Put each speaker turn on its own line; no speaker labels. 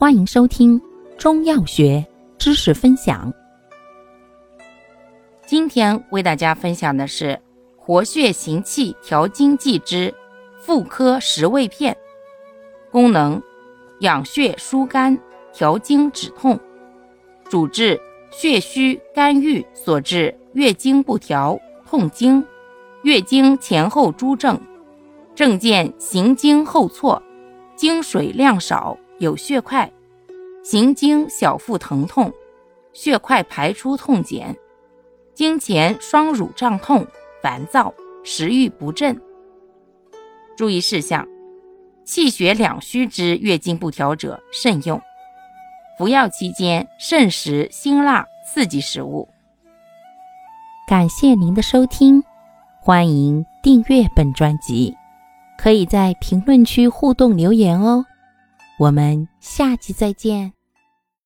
欢迎收听中药学知识分享。
今天为大家分享的是活血行气调经剂之妇科十味片，功能养血疏肝、调经止痛，主治血虚肝郁所致月经不调、痛经、月经前后诸症，症见行经后错。经水量少，有血块，行经小腹疼痛，血块排出痛减，经前双乳胀痛，烦躁，食欲不振。注意事项：气血两虚之月经不调者慎用。服药期间慎食辛辣刺激食物。
感谢您的收听，欢迎订阅本专辑。可以在评论区互动留言哦，我们下期再见。